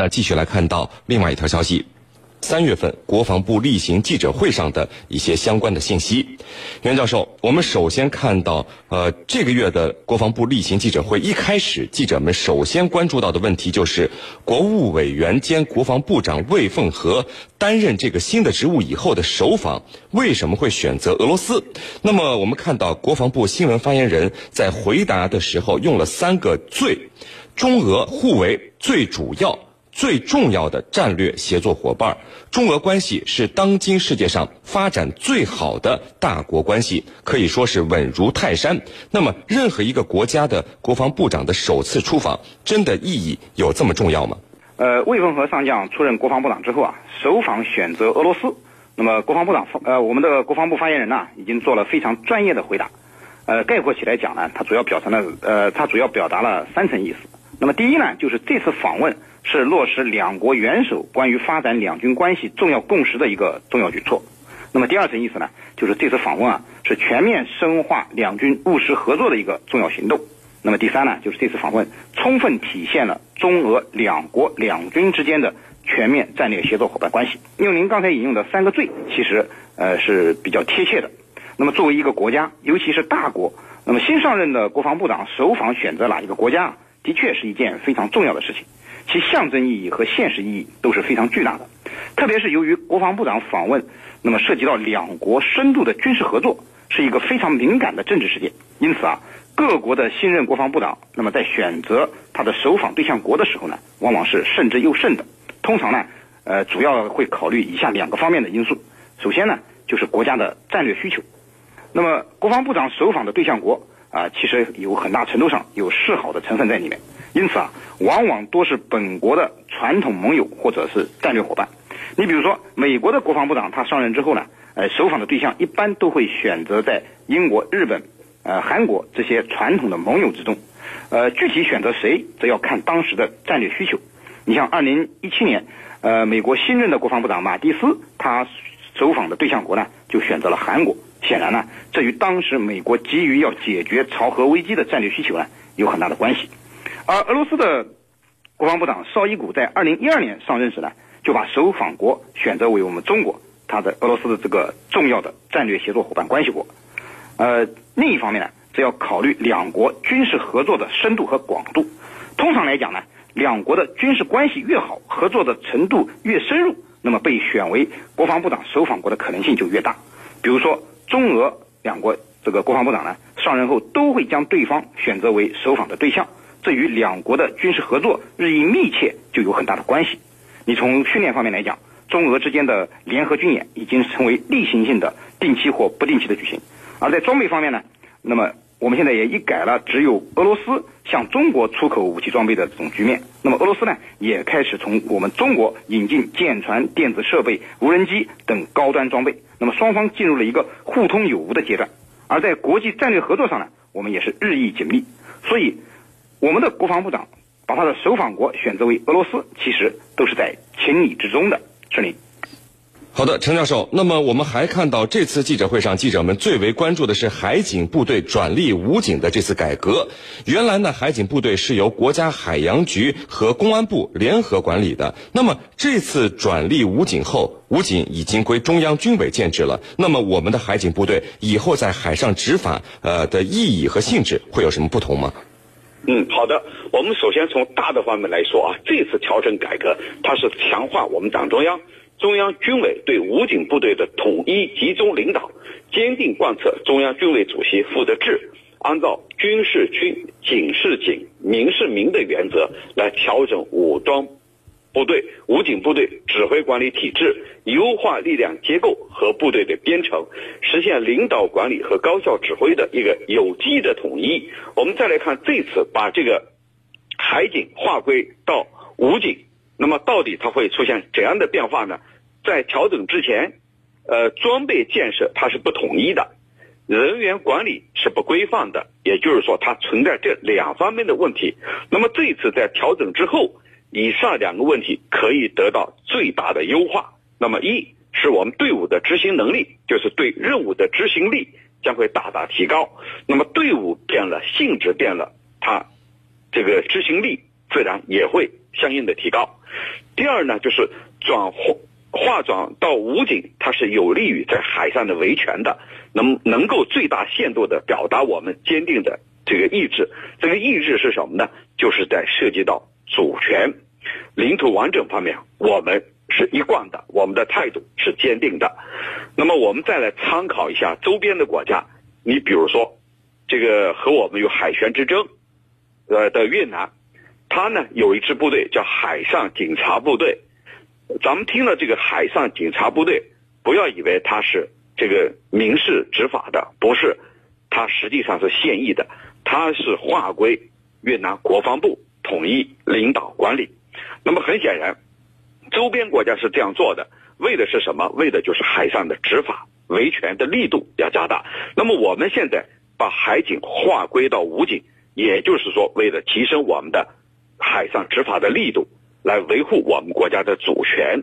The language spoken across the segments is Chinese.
呢继续来看到另外一条消息。三月份国防部例行记者会上的一些相关的信息，袁教授，我们首先看到，呃，这个月的国防部例行记者会一开始，记者们首先关注到的问题就是，国务委员兼国防部长魏凤和担任这个新的职务以后的首访，为什么会选择俄罗斯？那么我们看到国防部新闻发言人在回答的时候用了三个最，中俄互为最主要。最重要的战略协作伙伴，中俄关系是当今世界上发展最好的大国关系，可以说是稳如泰山。那么，任何一个国家的国防部长的首次出访，真的意义有这么重要吗？呃，魏凤和上将出任国防部长之后啊，首访选择俄罗斯。那么，国防部长呃，我们的国防部发言人呢，已经做了非常专业的回答。呃，概括起来讲呢，他主要表达了呃，他主要表达了三层意思。那么，第一呢，就是这次访问。是落实两国元首关于发展两军关系重要共识的一个重要举措。那么第二层意思呢，就是这次访问啊是全面深化两军务实合作的一个重要行动。那么第三呢，就是这次访问充分体现了中俄两国两军之间的全面战略协作伙伴关系。用您刚才引用的三个最，其实呃是比较贴切的。那么作为一个国家，尤其是大国，那么新上任的国防部长首访选择哪一个国家，的确是一件非常重要的事情。其象征意义和现实意义都是非常巨大的，特别是由于国防部长访问，那么涉及到两国深度的军事合作，是一个非常敏感的政治事件。因此啊，各国的新任国防部长，那么在选择他的首访对象国的时候呢，往往是慎之又慎的。通常呢，呃，主要会考虑以下两个方面的因素。首先呢，就是国家的战略需求。那么，国防部长首访的对象国啊，其实有很大程度上有示好的成分在里面。因此啊，往往多是本国的传统盟友或者是战略伙伴。你比如说，美国的国防部长他上任之后呢，呃，首访的对象一般都会选择在英国、日本、呃、韩国这些传统的盟友之中。呃，具体选择谁，则要看当时的战略需求。你像二零一七年，呃，美国新任的国防部长马蒂斯，他首访的对象国呢，就选择了韩国。显然呢，这与当时美国急于要解决朝核危机的战略需求呢，有很大的关系。而俄罗斯的国防部长绍伊古在二零一二年上任时呢，就把首访国选择为我们中国，他的俄罗斯的这个重要的战略协作伙伴关系国。呃，另一方面呢，则要考虑两国军事合作的深度和广度。通常来讲呢，两国的军事关系越好，合作的程度越深入，那么被选为国防部长首访国的可能性就越大。比如说，中俄两国这个国防部长呢，上任后都会将对方选择为首访的对象。这与两国的军事合作日益密切就有很大的关系。你从训练方面来讲，中俄之间的联合军演已经成为例行性的定期或不定期的举行。而在装备方面呢，那么我们现在也一改了只有俄罗斯向中国出口武器装备的这种局面。那么俄罗斯呢，也开始从我们中国引进舰船、电子设备、无人机等高端装备。那么双方进入了一个互通有无的阶段。而在国际战略合作上呢，我们也是日益紧密。所以。我们的国防部长把他的首访国选择为俄罗斯，其实都是在情理之中的。顺利。好的，陈教授。那么我们还看到这次记者会上，记者们最为关注的是海警部队转隶武警的这次改革。原来呢，海警部队是由国家海洋局和公安部联合管理的。那么这次转隶武警后，武警已经归中央军委建制了。那么我们的海警部队以后在海上执法，呃的意义和性质会有什么不同吗？嗯，好的。我们首先从大的方面来说啊，这次调整改革，它是强化我们党中央、中央军委对武警部队的统一集中领导，坚定贯彻中央军委主席负责制，按照军是军、警是警、民是民的原则来调整武装。部队、武警部队指挥管理体制，优化力量结构和部队的编程，实现领导管理和高效指挥的一个有机的统一。我们再来看这次把这个海警划归到武警，那么到底它会出现怎样的变化呢？在调整之前，呃，装备建设它是不统一的，人员管理是不规范的，也就是说它存在这两方面的问题。那么这次在调整之后。以上两个问题可以得到最大的优化。那么，一是我们队伍的执行能力，就是对任务的执行力将会大大提高。那么，队伍变了，性质变了，它这个执行力自然也会相应的提高。第二呢，就是转化化转到武警，它是有利于在海上的维权的，能能够最大限度的表达我们坚定的这个意志。这个意志是什么呢？就是在涉及到主权、领土完整方面，我们是一贯的，我们的态度是坚定的。那么我们再来参考一下周边的国家，你比如说这个和我们有海权之争，呃的越南，它呢有一支部队叫海上警察部队。咱们听了这个海上警察部队，不要以为它是这个民事执法的，不是，它实际上是现役的，它是划归越南国防部统一领导管理。那么很显然，周边国家是这样做的，为的是什么？为的就是海上的执法维权的力度要加大。那么我们现在把海警划归到武警，也就是说，为了提升我们的海上执法的力度。来维护我们国家的主权。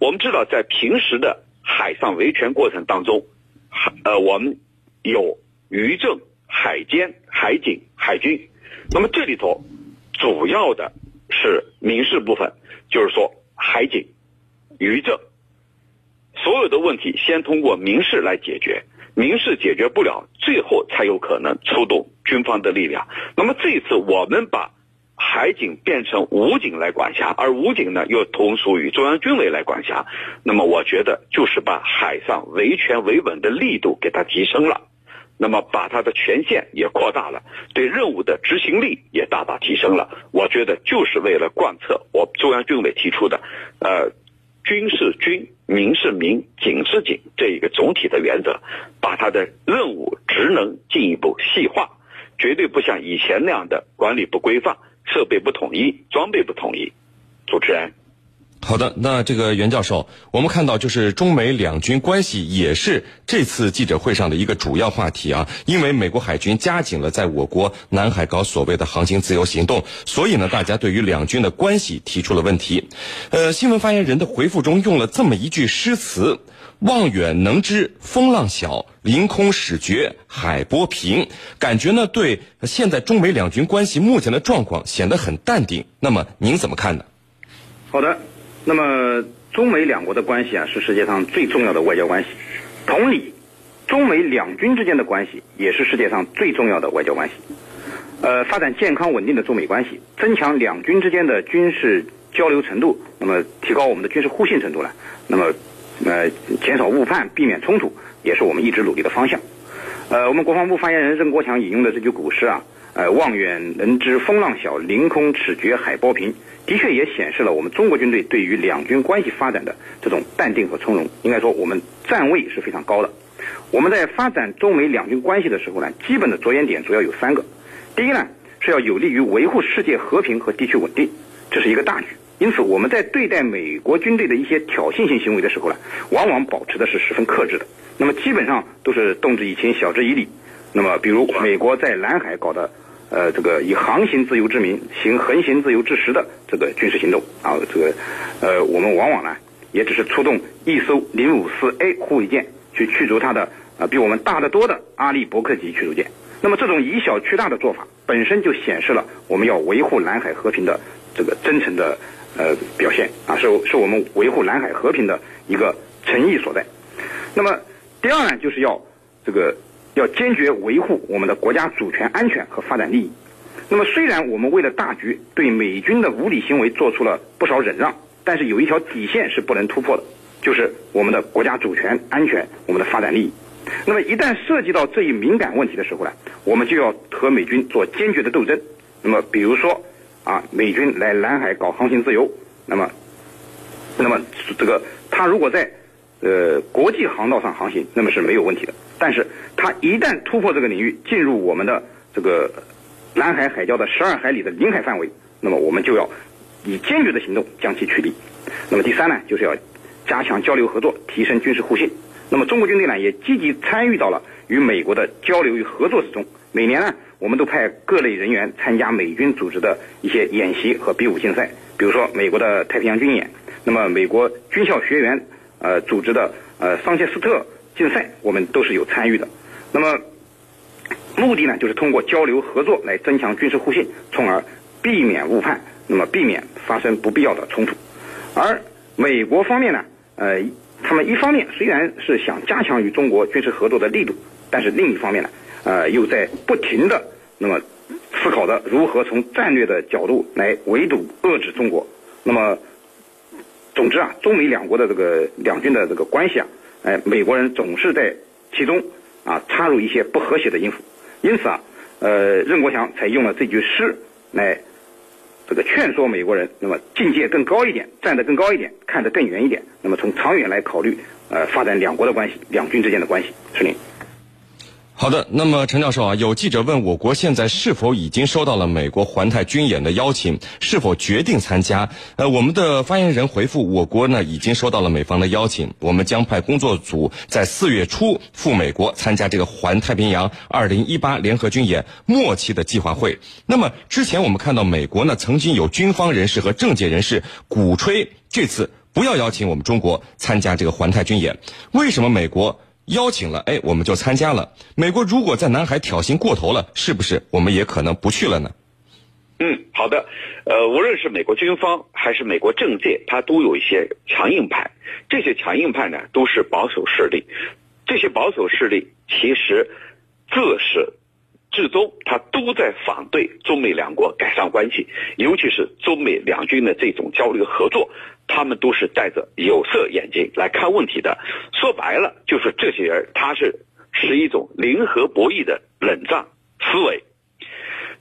我们知道，在平时的海上维权过程当中，海呃，我们有渔政、海监、海警、海军。那么这里头主要的是民事部分，就是说海警、渔政，所有的问题先通过民事来解决，民事解决不了，最后才有可能出动军方的力量。那么这一次我们把。海警变成武警来管辖，而武警呢又同属于中央军委来管辖，那么我觉得就是把海上维权维稳的力度给它提升了，那么把它的权限也扩大了，对任务的执行力也大大提升了。我觉得就是为了贯彻我中央军委提出的，呃，军是军，民是民，警是警这一个总体的原则，把它的任务职能进一步细化，绝对不像以前那样的管理不规范。设备不统一，装备不统一。主持人，好的，那这个袁教授，我们看到就是中美两军关系也是这次记者会上的一个主要话题啊。因为美国海军加紧了在我国南海搞所谓的航行自由行动，所以呢，大家对于两军的关系提出了问题。呃，新闻发言人的回复中用了这么一句诗词。望远能知风浪小，凌空始觉海波平。感觉呢，对现在中美两军关系目前的状况显得很淡定。那么您怎么看呢？好的，那么中美两国的关系啊，是世界上最重要的外交关系。同理，中美两军之间的关系也是世界上最重要的外交关系。呃，发展健康稳定的中美关系，增强两军之间的军事交流程度，那么提高我们的军事互信程度呢？那么。呃，减少误判，避免冲突，也是我们一直努力的方向。呃，我们国防部发言人任国强引用的这句古诗啊，呃，望远能知风浪小，凌空尺觉海波平，的确也显示了我们中国军队对于两军关系发展的这种淡定和从容。应该说，我们站位是非常高的。我们在发展中美两军关系的时候呢，基本的着眼点主要有三个。第一呢，是要有利于维护世界和平和地区稳定，这是一个大局。因此，我们在对待美国军队的一些挑衅性行为的时候呢，往往保持的是十分克制的。那么，基本上都是动之以情，晓之以理。那么，比如美国在南海搞的，呃，这个以航行自由之名行横行自由之实的这个军事行动啊，这个，呃，我们往往呢，也只是出动一艘零五四 A 护卫舰去驱逐它的啊比我们大得多的阿利伯克级驱逐舰。那么，这种以小驱大的做法，本身就显示了我们要维护南海和平的这个真诚的。呃，表现啊，是是我们维护南海和平的一个诚意所在。那么，第二呢，就是要这个要坚决维护我们的国家主权安全和发展利益。那么，虽然我们为了大局对美军的无理行为做出了不少忍让，但是有一条底线是不能突破的，就是我们的国家主权安全、我们的发展利益。那么，一旦涉及到这一敏感问题的时候呢，我们就要和美军做坚决的斗争。那么，比如说。啊，美军来南海搞航行自由，那么，那么这个他如果在呃国际航道上航行，那么是没有问题的。但是，他一旦突破这个领域，进入我们的这个南海海礁的十二海里的领海范围，那么我们就要以坚决的行动将其驱离。那么第三呢，就是要加强交流合作，提升军事互信。那么中国军队呢，也积极参与到了与美国的交流与合作之中。每年呢。我们都派各类人员参加美军组织的一些演习和比武竞赛，比如说美国的太平洋军演，那么美国军校学员呃组织的呃桑切斯特竞赛，我们都是有参与的。那么目的呢，就是通过交流合作来增强军事互信，从而避免误判，那么避免发生不必要的冲突。而美国方面呢，呃，他们一方面虽然是想加强与中国军事合作的力度，但是另一方面呢，呃，又在不停的那么思考的如何从战略的角度来围堵遏制中国。那么，总之啊，中美两国的这个两军的这个关系啊，哎，美国人总是在其中啊插入一些不和谐的因素。因此啊，呃，任国强才用了这句诗来这个劝说美国人，那么境界更高一点，站得更高一点，看得更远一点，那么从长远来考虑，呃，发展两国的关系，两军之间的关系。是您。好的，那么陈教授啊，有记者问我国现在是否已经收到了美国环太军演的邀请，是否决定参加？呃，我们的发言人回复，我国呢已经收到了美方的邀请，我们将派工作组在四月初赴美国参加这个环太平洋二零一八联合军演末期的计划会。那么之前我们看到美国呢曾经有军方人士和政界人士鼓吹这次不要邀请我们中国参加这个环太军演，为什么美国？邀请了，哎，我们就参加了。美国如果在南海挑衅过头了，是不是我们也可能不去了呢？嗯，好的。呃，无论是美国军方还是美国政界，它都有一些强硬派。这些强硬派呢，都是保守势力。这些保守势力其实自是至终，他都在反对中美两国改善关系，尤其是中美两军的这种交流合作。他们都是戴着有色眼镜来看问题的，说白了就是这些人，他是是一种零和博弈的冷战思维。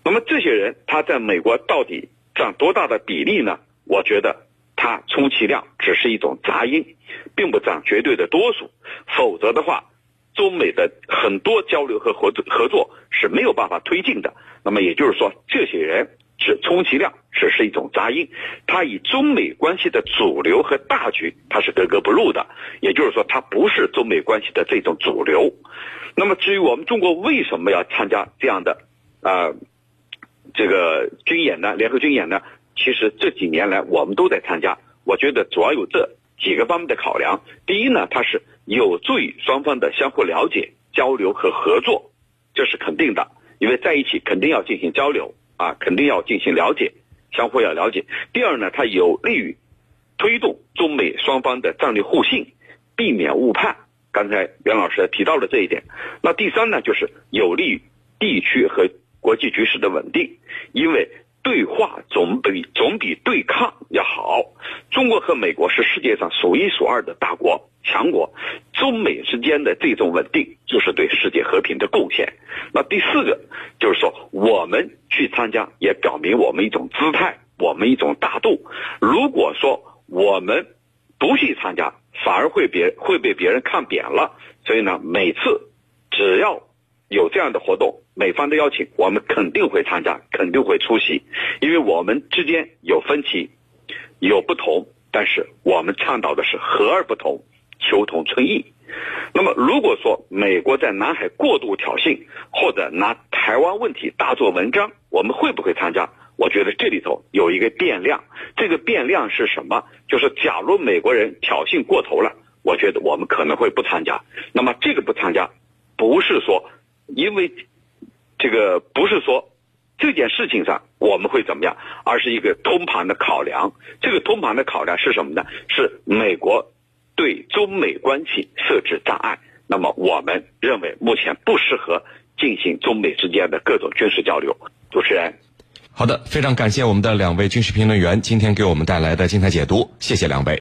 那么这些人他在美国到底占多大的比例呢？我觉得他充其量只是一种杂音，并不占绝对的多数。否则的话，中美的很多交流和合作合作是没有办法推进的。那么也就是说，这些人。是充其量只是一种杂音，他与中美关系的主流和大局他是格格不入的，也就是说他不是中美关系的这种主流。那么至于我们中国为什么要参加这样的啊这个军演呢？联合军演呢？其实这几年来我们都在参加，我觉得主要有这几个方面的考量。第一呢，它是有助于双方的相互了解、交流和合作，这是肯定的，因为在一起肯定要进行交流。啊，肯定要进行了解，相互要了解。第二呢，它有利于推动中美双方的战略互信，避免误判。刚才袁老师提到了这一点。那第三呢，就是有利于地区和国际局势的稳定，因为对话总比总比对抗。国和美国是世界上数一数二的大国。强国，中美之间的这种稳定，就是对世界和平的贡献。那第四个就是说，我们去参加，也表明我们一种姿态，我们一种大度。如果说我们不去参加，反而会别会被别人看扁了。所以呢，每次只要有这样的活动，美方的邀请，我们肯定会参加，肯定会出席，因为我们之间有分歧，有不同，但是我们倡导的是和而不同。求同存异。那么，如果说美国在南海过度挑衅，或者拿台湾问题大做文章，我们会不会参加？我觉得这里头有一个变量。这个变量是什么？就是假如美国人挑衅过头了，我觉得我们可能会不参加。那么，这个不参加，不是说因为这个不是说这件事情上我们会怎么样，而是一个通盘的考量。这个通盘的考量是什么呢？是美国。对中美关系设置障碍，那么我们认为目前不适合进行中美之间的各种军事交流。主持人，好的，非常感谢我们的两位军事评论员今天给我们带来的精彩解读，谢谢两位。